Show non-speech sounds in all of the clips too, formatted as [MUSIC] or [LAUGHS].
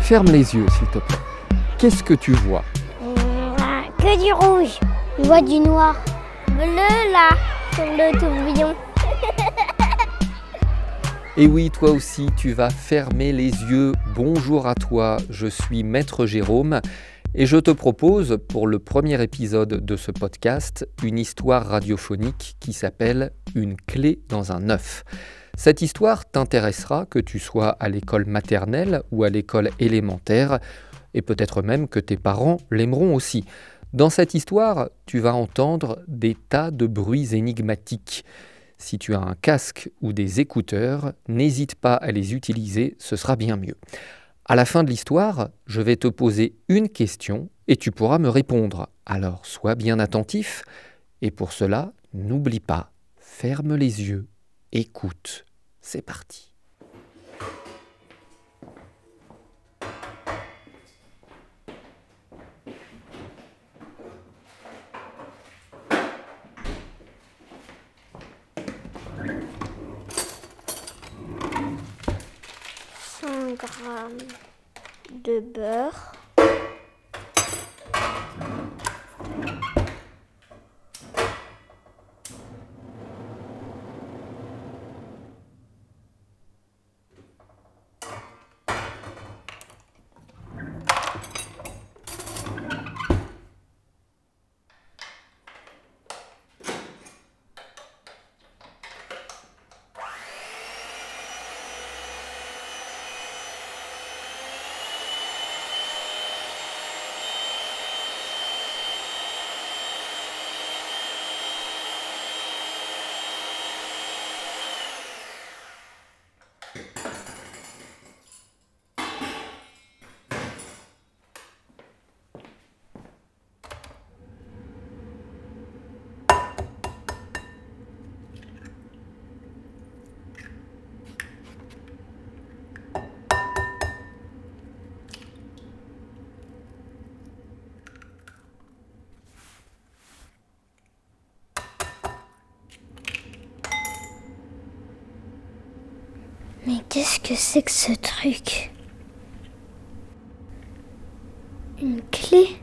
Ferme les yeux, s'il te plaît. Qu'est-ce que tu vois? Que du rouge. Je vois du noir. Bleu là, sur le tourbillon. [LAUGHS] Et oui, toi aussi, tu vas fermer les yeux. Bonjour à toi, je suis Maître Jérôme et je te propose pour le premier épisode de ce podcast une histoire radiophonique qui s'appelle Une clé dans un œuf. Cette histoire t'intéressera que tu sois à l'école maternelle ou à l'école élémentaire et peut-être même que tes parents l'aimeront aussi. Dans cette histoire, tu vas entendre des tas de bruits énigmatiques. Si tu as un casque ou des écouteurs, n'hésite pas à les utiliser, ce sera bien mieux. À la fin de l'histoire, je vais te poser une question et tu pourras me répondre. Alors sois bien attentif et pour cela, n'oublie pas, ferme les yeux, écoute. C'est parti. Grammes de beurre. Qu'est-ce que c'est que ce truc? Une clé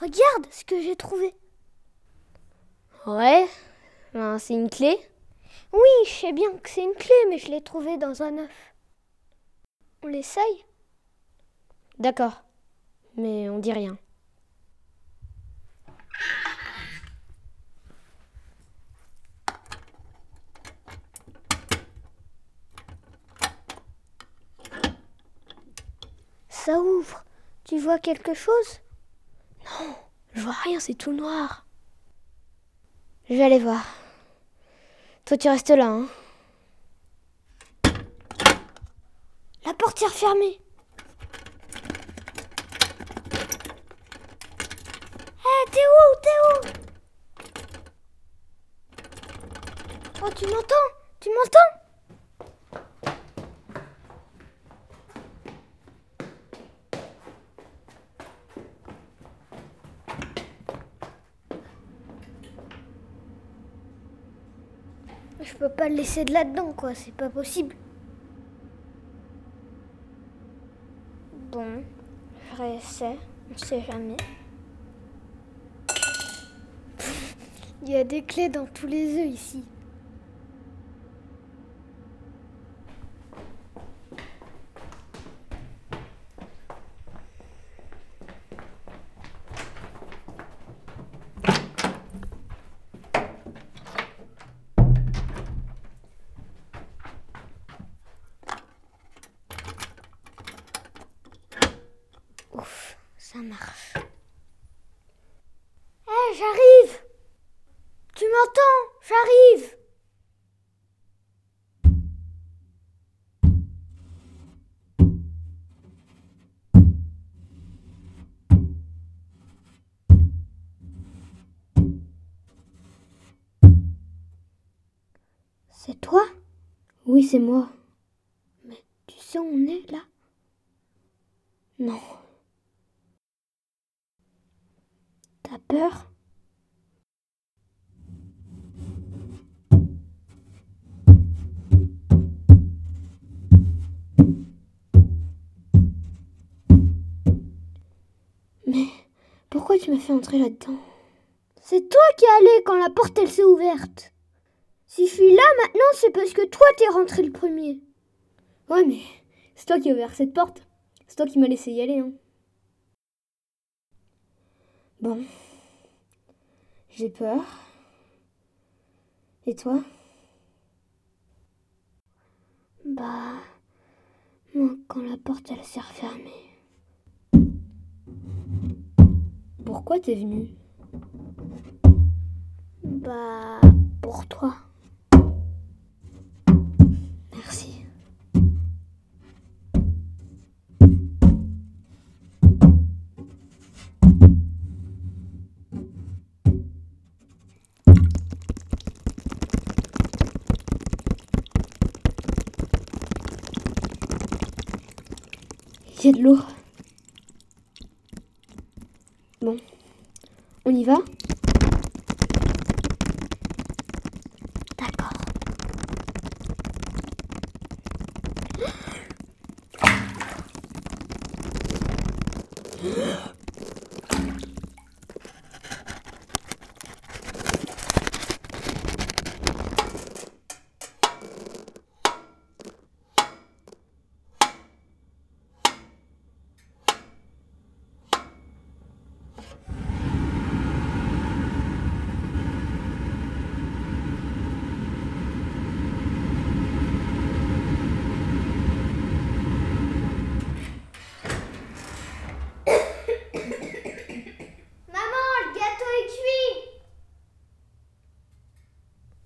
Regarde ce que j'ai trouvé. Ouais, ben, c'est une clé. Oui, je sais bien que c'est une clé, mais je l'ai trouvée dans un œuf. On l'essaye? D'accord, mais on dit rien. Ça ouvre. Tu vois quelque chose? Je vois rien, c'est tout noir. Je vais aller voir. Toi, tu restes là, hein La portière fermée. Hé, t'es où T'es où? Oh, tu m'entends? Tu m'entends Je peux pas le laisser de là-dedans, quoi, c'est pas possible. Bon, je réessaie, on sait jamais. [LAUGHS] Il y a des clés dans tous les œufs ici. Ça marche. Hé, j'arrive Tu m'entends? J'arrive C'est toi? Oui, c'est moi. Mais tu sais où on est là? Non. T'as peur? Mais pourquoi tu m'as fait entrer là-dedans? C'est toi qui es allé quand la porte elle s'est ouverte. Si je suis là maintenant, c'est parce que toi t'es rentré le premier. Ouais, mais c'est toi qui as ouvert cette porte. C'est toi qui m'as laissé y aller. Hein. Bon. J'ai peur. Et toi? Bah. Moi, quand la porte elle s'est refermée. Pourquoi t'es venu? Bah. Pour toi. Merci. Il y a de l'eau. Bon, on y va?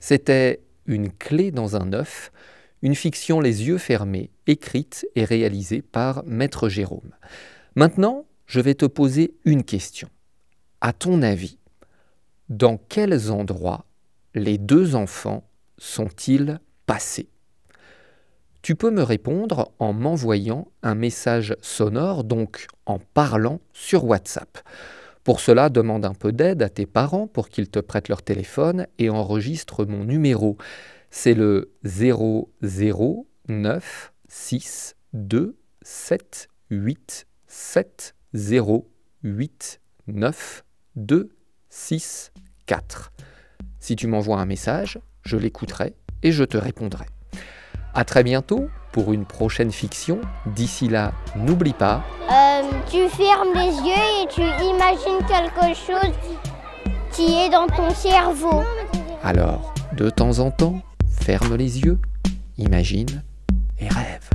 C'était Une clé dans un œuf, une fiction les yeux fermés, écrite et réalisée par Maître Jérôme. Maintenant, je vais te poser une question. À ton avis, dans quels endroits les deux enfants sont-ils passés? Tu peux me répondre en m'envoyant un message sonore, donc en parlant sur WhatsApp. Pour cela, demande un peu d'aide à tes parents pour qu'ils te prêtent leur téléphone et enregistre mon numéro. C'est le 0096278708924. Si tu m'envoies un message, je l'écouterai et je te répondrai. À très bientôt pour une prochaine fiction. D'ici là, n'oublie pas, Euh, tu fermes les yeux et tu imagines quelque chose qui est dans ton cerveau. alors, de temps en temps, ferme les yeux, imagine et rêve.